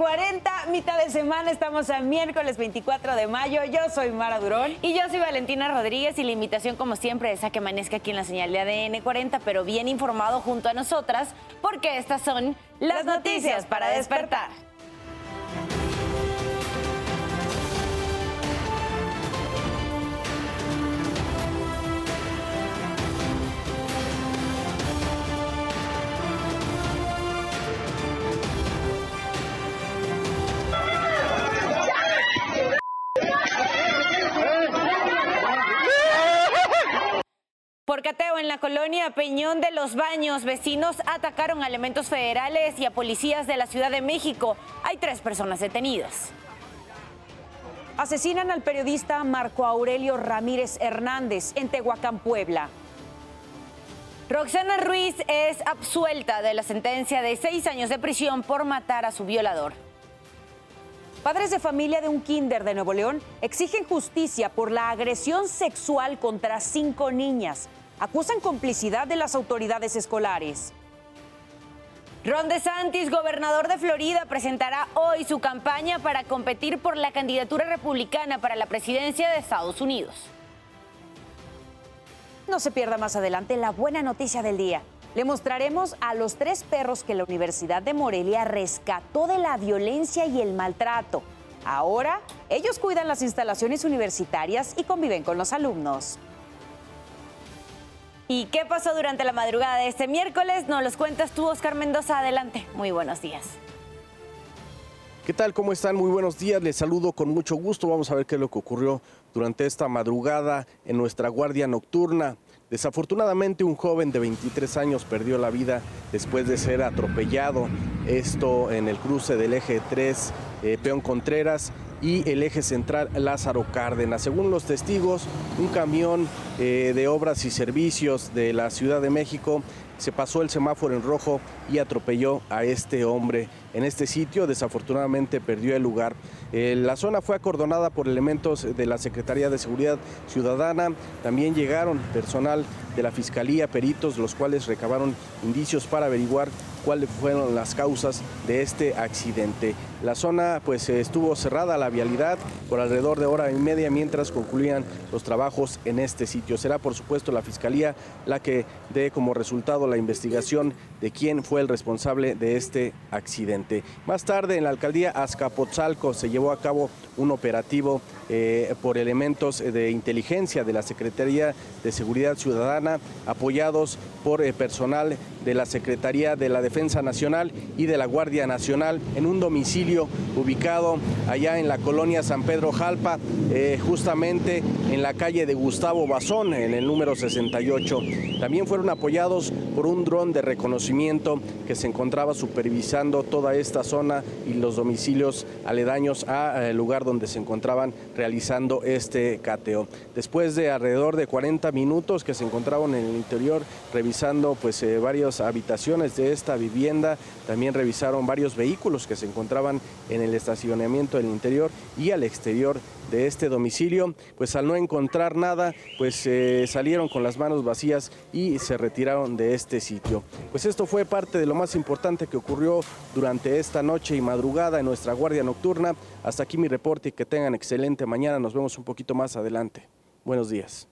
ADN40, mitad de semana, estamos a miércoles 24 de mayo. Yo soy Mara Durón. Y yo soy Valentina Rodríguez y la invitación como siempre es a que amanezca aquí en la señal de ADN 40, pero bien informado junto a nosotras, porque estas son las, noticias para despertar. En la colonia Peñón de los Baños, vecinos atacaron a elementos federales y a policías de la Ciudad de México. Hay tres personas detenidas. Asesinan al periodista Marco Aurelio Ramírez Hernández en Tehuacán, Puebla. Roxana Ruiz es absuelta de la sentencia de seis años de prisión por matar a su violador. Padres de familia de un kinder de Nuevo León exigen justicia por la agresión sexual contra cinco niñas acusan complicidad de las autoridades escolares. Ron DeSantis, gobernador de Florida, presentará hoy su campaña para competir por la candidatura republicana para la presidencia de Estados Unidos. No se pierda más adelante la buena noticia del día. Le mostraremos a los tres perros que la Universidad de Morelia rescató de la violencia y el maltrato. Ahora, ellos cuidan las instalaciones universitarias y conviven con los alumnos. ¿Y qué pasó durante la madrugada de este miércoles? Nos los cuentas tú, Oscar Mendoza. Adelante. Muy buenos días. ¿Qué tal? ¿Cómo están? Muy buenos días. Les saludo con mucho gusto. Vamos a ver qué es lo que ocurrió durante esta madrugada en nuestra guardia nocturna. Desafortunadamente un joven de 23 años perdió la vida después de ser atropellado. Esto en el cruce del eje 3 eh, Peón Contreras y el eje central Lázaro Cárdenas. Según los testigos, un camión eh, de obras y servicios de la Ciudad de México se pasó el semáforo en rojo y atropelló a este hombre en este sitio. Desafortunadamente perdió el lugar. Eh, la zona fue acordonada por elementos de la Secretaría de Seguridad Ciudadana. También llegaron personal de la Fiscalía, peritos, los cuales recabaron indicios para averiguar cuáles fueron las causas de este accidente. La zona pues estuvo cerrada la vialidad por alrededor de hora y media mientras concluían los trabajos en este sitio. Será por supuesto la Fiscalía la que dé como resultado la investigación de quién fue el responsable de este accidente. Más tarde en la alcaldía Azcapotzalco se llevó a cabo un operativo eh, por elementos de inteligencia de la Secretaría de Seguridad Ciudadana, apoyados por eh, personal de la Secretaría de la Defensa Nacional y de la Guardia Nacional en un domicilio ubicado allá en la colonia San Pedro Jalpa, eh, justamente en la calle de Gustavo Bazón, en el número 68. También fueron apoyados por un dron de reconocimiento que se encontraba supervisando toda esta zona y los domicilios aledaños al lugar donde se encontraban realizando este cateo. Después de alrededor de 40 minutos que se encontraban en el interior revisando pues eh, varias habitaciones de esta vivienda, también revisaron varios vehículos que se encontraban en el estacionamiento del interior y al exterior de este domicilio, pues al no encontrar nada, pues eh, salieron con las manos vacías y se retiraron de este sitio. Pues esto fue parte de lo más importante que ocurrió durante esta noche y madrugada en nuestra guardia nocturna. Hasta aquí mi reporte y que tengan excelente mañana. Nos vemos un poquito más adelante. Buenos días.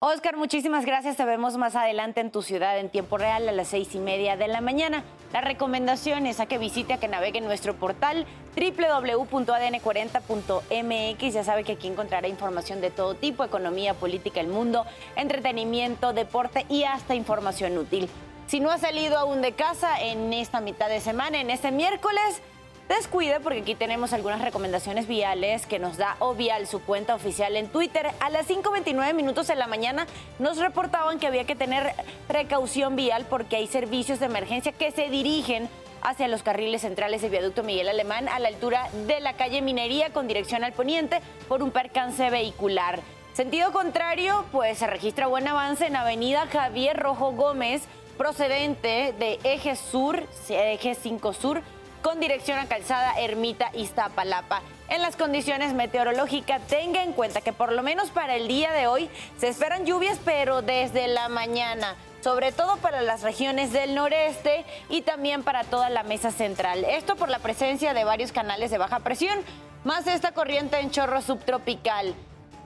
Oscar, muchísimas gracias. Te vemos más adelante en tu ciudad en tiempo real a las seis y media de la mañana. La recomendación es a que visite, a que navegue en nuestro portal www.adn40.mx. Ya sabe que aquí encontrará información de todo tipo, economía, política, el mundo, entretenimiento, deporte y hasta información útil. Si no ha salido aún de casa en esta mitad de semana, en este miércoles, Descuide porque aquí tenemos algunas recomendaciones viales que nos da Ovial, su cuenta oficial en Twitter. A las 5.29 minutos de la mañana nos reportaban que había que tener precaución vial porque hay servicios de emergencia que se dirigen hacia los carriles centrales de viaducto Miguel Alemán a la altura de la calle Minería con dirección al poniente por un percance vehicular. Sentido contrario, pues se registra buen avance en Avenida Javier Rojo Gómez procedente de Eje Sur, Eje 5 Sur con dirección a Calzada Ermita Iztapalapa. En las condiciones meteorológicas, tenga en cuenta que por lo menos para el día de hoy se esperan lluvias, pero desde la mañana. sobre todo para las regiones del noreste y también para toda la mesa central. Esto por la presencia de varios canales de baja presión, más esta corriente en chorro subtropical.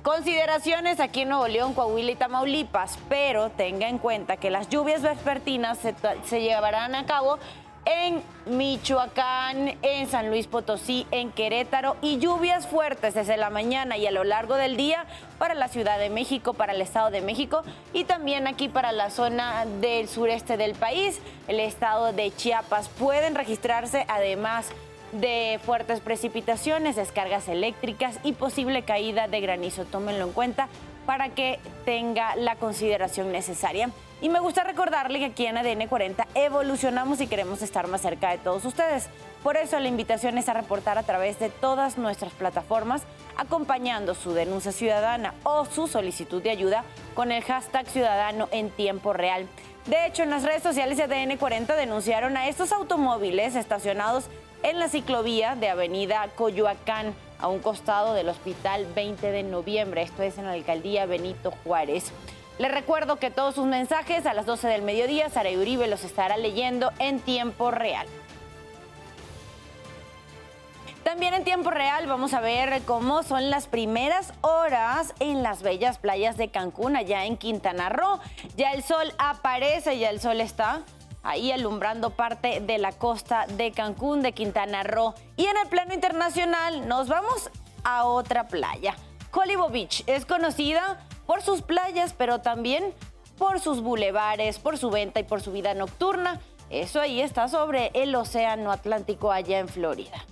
Consideraciones aquí en Nuevo León, Coahuila y Tamaulipas, pero tenga en cuenta que las lluvias vespertinas se, se llevarán a cabo en Michoacán, en San Luis Potosí, en Querétaro y lluvias fuertes desde la mañana y a lo largo del día para la Ciudad de México, para el Estado de México y también aquí para la zona del sureste del país, el estado de Chiapas. Pueden registrarse además de fuertes precipitaciones, descargas eléctricas y posible caída de granizo. Tómenlo en cuenta para que tenga la consideración necesaria. Y me gusta recordarle que aquí en ADN 40 evolucionamos y queremos estar más cerca de todos ustedes. Por eso la invitación es a reportar a través de todas nuestras plataformas, acompañando su denuncia ciudadana o su solicitud de ayuda con el hashtag ciudadano en tiempo real. De hecho, en las redes sociales de ADN 40 denunciaron a estos automóviles estacionados en la ciclovía de Avenida Coyoacán, a un costado del Hospital 20 de Noviembre. Esto es en la alcaldía Benito Juárez. Les recuerdo que todos sus mensajes a las 12 del mediodía, Sara Uribe los estará leyendo en tiempo real. También en tiempo real vamos a ver cómo son las primeras horas en las bellas playas de Cancún, allá en Quintana Roo. Ya el sol aparece, ya el sol está ahí alumbrando parte de la costa de Cancún, de Quintana Roo. Y en el plano internacional nos vamos a otra playa. Colibo Beach es conocida por sus playas, pero también por sus bulevares, por su venta y por su vida nocturna. Eso ahí está sobre el Océano Atlántico allá en Florida.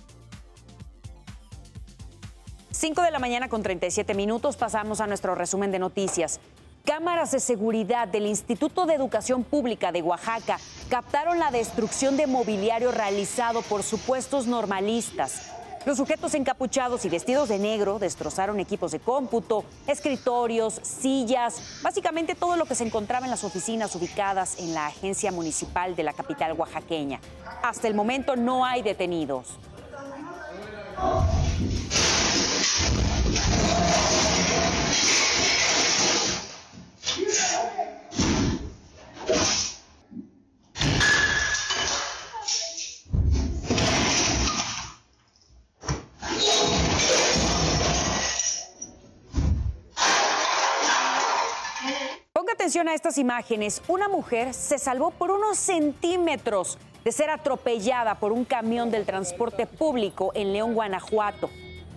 5 de la mañana con 37 minutos pasamos a nuestro resumen de noticias. Cámaras de seguridad del Instituto de Educación Pública de Oaxaca captaron la destrucción de mobiliario realizado por supuestos normalistas. Los sujetos encapuchados y vestidos de negro destrozaron equipos de cómputo, escritorios, sillas, básicamente todo lo que se encontraba en las oficinas ubicadas en la agencia municipal de la capital oaxaqueña. Hasta el momento no hay detenidos. A estas imágenes. Una mujer se salvó por unos centímetros de ser atropellada por un camión del transporte público en León, Guanajuato.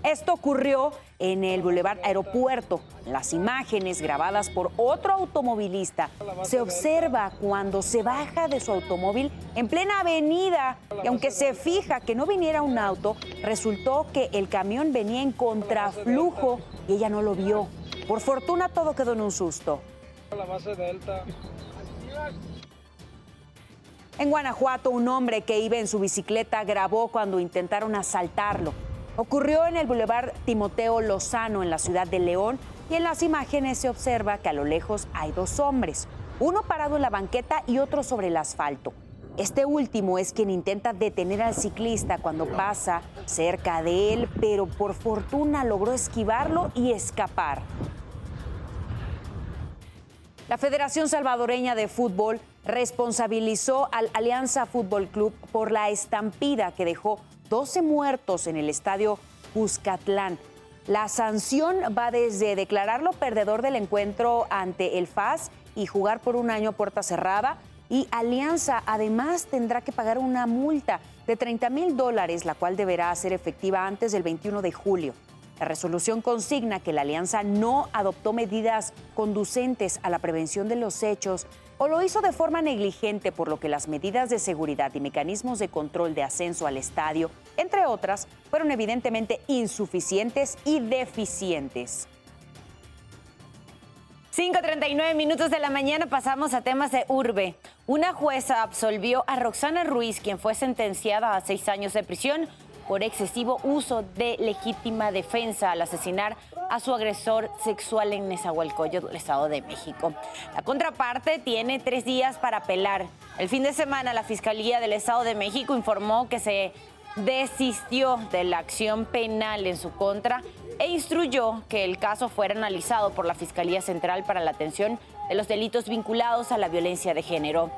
Esto ocurrió en el Boulevard Aeropuerto. Las imágenes grabadas por otro automovilista se observa cuando se baja de su automóvil en plena avenida y aunque se fija que no viniera un auto, resultó que el camión venía en contraflujo y ella no lo vio. Por fortuna todo quedó en un susto la base Delta. En Guanajuato, un hombre que iba en su bicicleta grabó cuando intentaron asaltarlo. Ocurrió en el Boulevard Timoteo Lozano, en la ciudad de León, y en las imágenes se observa que a lo lejos hay dos hombres, uno parado en la banqueta y otro sobre el asfalto. Este último es quien intenta detener al ciclista cuando pasa cerca de él, pero por fortuna logró esquivarlo y escapar. La Federación Salvadoreña de Fútbol responsabilizó al Alianza Fútbol Club por la estampida que dejó 12 muertos en el estadio Cuscatlán. La sanción va desde declararlo perdedor del encuentro ante el FAS y jugar por un año puerta cerrada. Y Alianza además tendrá que pagar una multa de 30 mil dólares, la cual deberá ser efectiva antes del 21 de julio. La resolución consigna que la alianza no adoptó medidas conducentes a la prevención de los hechos o lo hizo de forma negligente, por lo que las medidas de seguridad y mecanismos de control de ascenso al estadio, entre otras, fueron evidentemente insuficientes y deficientes. 5.39 minutos de la mañana pasamos a temas de urbe. Una jueza absolvió a Roxana Ruiz, quien fue sentenciada a seis años de prisión por excesivo uso de legítima defensa al asesinar a su agresor sexual en Nezahualcóyotl, el Estado de México. La contraparte tiene tres días para apelar. El fin de semana la Fiscalía del Estado de México informó que se desistió de la acción penal en su contra e instruyó que el caso fuera analizado por la Fiscalía Central para la Atención de los delitos vinculados a la violencia de género.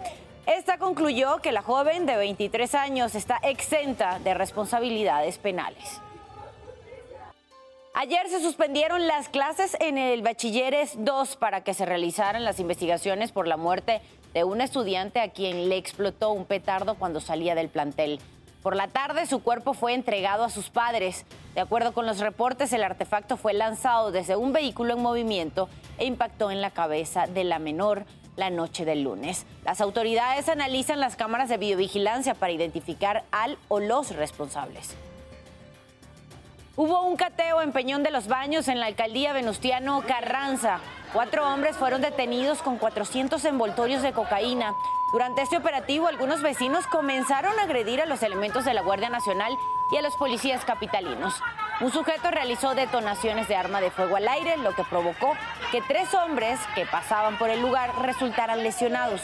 Esta concluyó que la joven de 23 años está exenta de responsabilidades penales. Ayer se suspendieron las clases en el Bachilleres 2 para que se realizaran las investigaciones por la muerte de un estudiante a quien le explotó un petardo cuando salía del plantel. Por la tarde su cuerpo fue entregado a sus padres. De acuerdo con los reportes, el artefacto fue lanzado desde un vehículo en movimiento e impactó en la cabeza de la menor la noche del lunes. Las autoridades analizan las cámaras de videovigilancia para identificar al o los responsables. Hubo un cateo en Peñón de los Baños en la alcaldía Venustiano Carranza. Cuatro hombres fueron detenidos con 400 envoltorios de cocaína. Durante este operativo, algunos vecinos comenzaron a agredir a los elementos de la Guardia Nacional y a los policías capitalinos. Un sujeto realizó detonaciones de arma de fuego al aire, lo que provocó que tres hombres que pasaban por el lugar resultaran lesionados.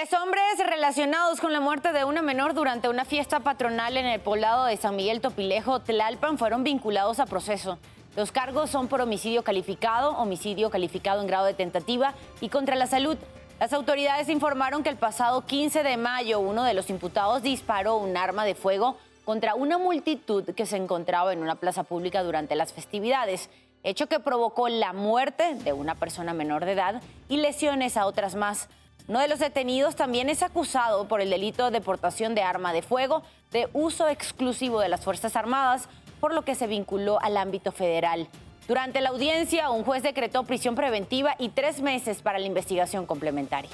Tres hombres relacionados con la muerte de una menor durante una fiesta patronal en el poblado de San Miguel Topilejo, Tlalpan, fueron vinculados a proceso. Los cargos son por homicidio calificado, homicidio calificado en grado de tentativa y contra la salud. Las autoridades informaron que el pasado 15 de mayo uno de los imputados disparó un arma de fuego contra una multitud que se encontraba en una plaza pública durante las festividades, hecho que provocó la muerte de una persona menor de edad y lesiones a otras más. Uno de los detenidos también es acusado por el delito de portación de arma de fuego de uso exclusivo de las Fuerzas Armadas, por lo que se vinculó al ámbito federal. Durante la audiencia, un juez decretó prisión preventiva y tres meses para la investigación complementaria.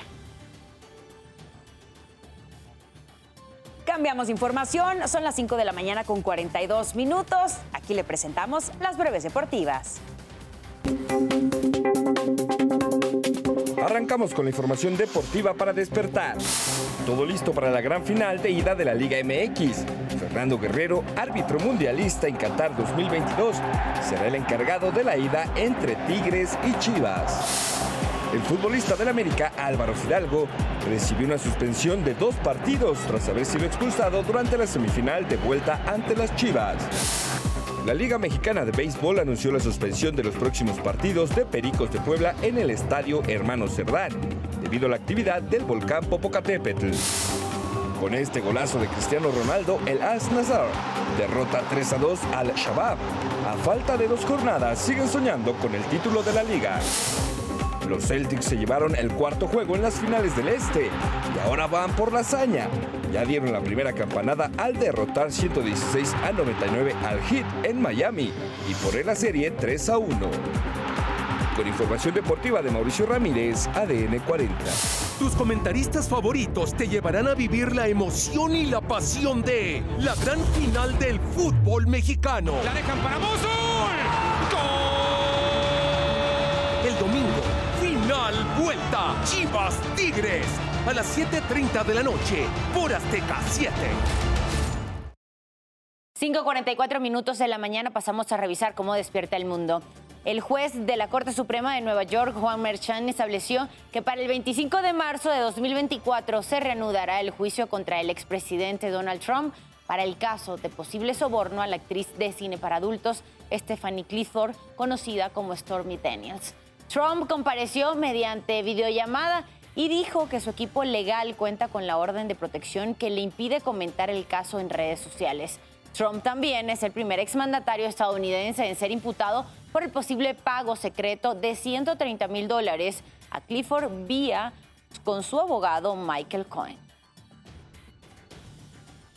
Cambiamos información, son las 5 de la mañana con 42 minutos. Aquí le presentamos las breves deportivas. Arrancamos con la información deportiva para despertar. Todo listo para la gran final de ida de la Liga MX. Fernando Guerrero, árbitro mundialista en Qatar 2022, será el encargado de la ida entre Tigres y Chivas. El futbolista del América, Álvaro Fidalgo, recibió una suspensión de dos partidos tras haber sido expulsado durante la semifinal de vuelta ante las Chivas. La Liga Mexicana de Béisbol anunció la suspensión de los próximos partidos de Pericos de Puebla en el estadio Hermano Cerdán, debido a la actividad del volcán Popocatépetl. Con este golazo de Cristiano Ronaldo, el As Nazar derrota 3 a 2 al Shabab. A falta de dos jornadas, siguen soñando con el título de la liga. Los Celtics se llevaron el cuarto juego en las finales del Este y ahora van por la hazaña. Ya dieron la primera campanada al derrotar 116 a 99 al Heat en Miami y por la serie 3 a 1. Con información deportiva de Mauricio Ramírez, ADN 40. Tus comentaristas favoritos te llevarán a vivir la emoción y la pasión de la gran final del fútbol mexicano. La dejan para Mosul. ¡Gol! El domingo, final vuelta. Chivas Tigres. A las 7.30 de la noche por Azteca 7. 5.44 minutos de la mañana pasamos a revisar cómo despierta el mundo. El juez de la Corte Suprema de Nueva York, Juan Merchan, estableció que para el 25 de marzo de 2024 se reanudará el juicio contra el expresidente Donald Trump para el caso de posible soborno a la actriz de cine para adultos Stephanie Clifford, conocida como Stormy Daniels. Trump compareció mediante videollamada y dijo que su equipo legal cuenta con la orden de protección que le impide comentar el caso en redes sociales. Trump también es el primer exmandatario estadounidense en ser imputado por el posible pago secreto de 130 mil dólares a Clifford vía con su abogado Michael Cohen.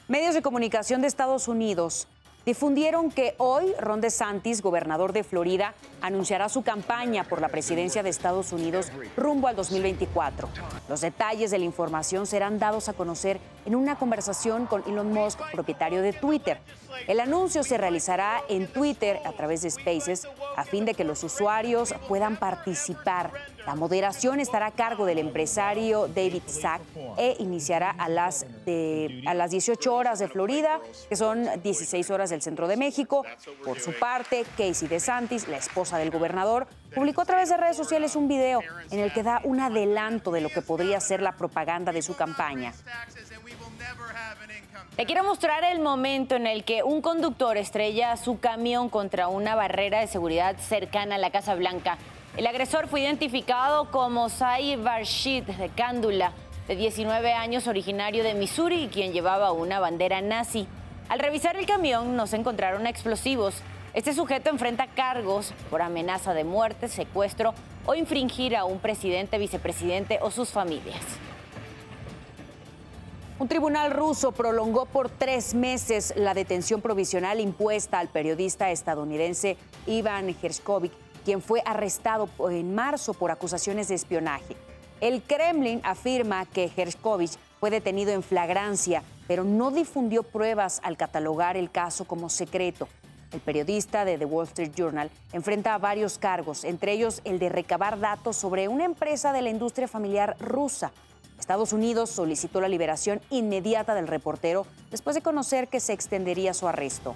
Medios de comunicación de Estados Unidos difundieron que hoy Ron DeSantis, gobernador de Florida, anunciará su campaña por la presidencia de Estados Unidos rumbo al 2024. Los detalles de la información serán dados a conocer en una conversación con Elon Musk, propietario de Twitter. El anuncio se realizará en Twitter a través de Spaces a fin de que los usuarios puedan participar. La moderación estará a cargo del empresario David Sack e iniciará a las a las 18 horas de Florida, que son 16 horas del centro de México. Por su parte, Casey DeSantis, la esposa del gobernador, publicó a través de redes sociales un video en el que da un adelanto de lo que podría ser la propaganda de su campaña. Le quiero mostrar el momento en el que un conductor estrella su camión contra una barrera de seguridad cercana a la Casa Blanca. El agresor fue identificado como Sai Barshid de Cándula, de 19 años, originario de Missouri, quien llevaba una bandera nazi. Al revisar el camión no se encontraron explosivos. Este sujeto enfrenta cargos por amenaza de muerte, secuestro o infringir a un presidente, vicepresidente o sus familias. Un tribunal ruso prolongó por tres meses la detención provisional impuesta al periodista estadounidense Ivan Gershkovich, quien fue arrestado en marzo por acusaciones de espionaje. El Kremlin afirma que Gershkovich fue detenido en flagrancia, pero no difundió pruebas al catalogar el caso como secreto. El periodista de The Wall Street Journal enfrenta varios cargos, entre ellos el de recabar datos sobre una empresa de la industria familiar rusa Estados Unidos solicitó la liberación inmediata del reportero después de conocer que se extendería su arresto.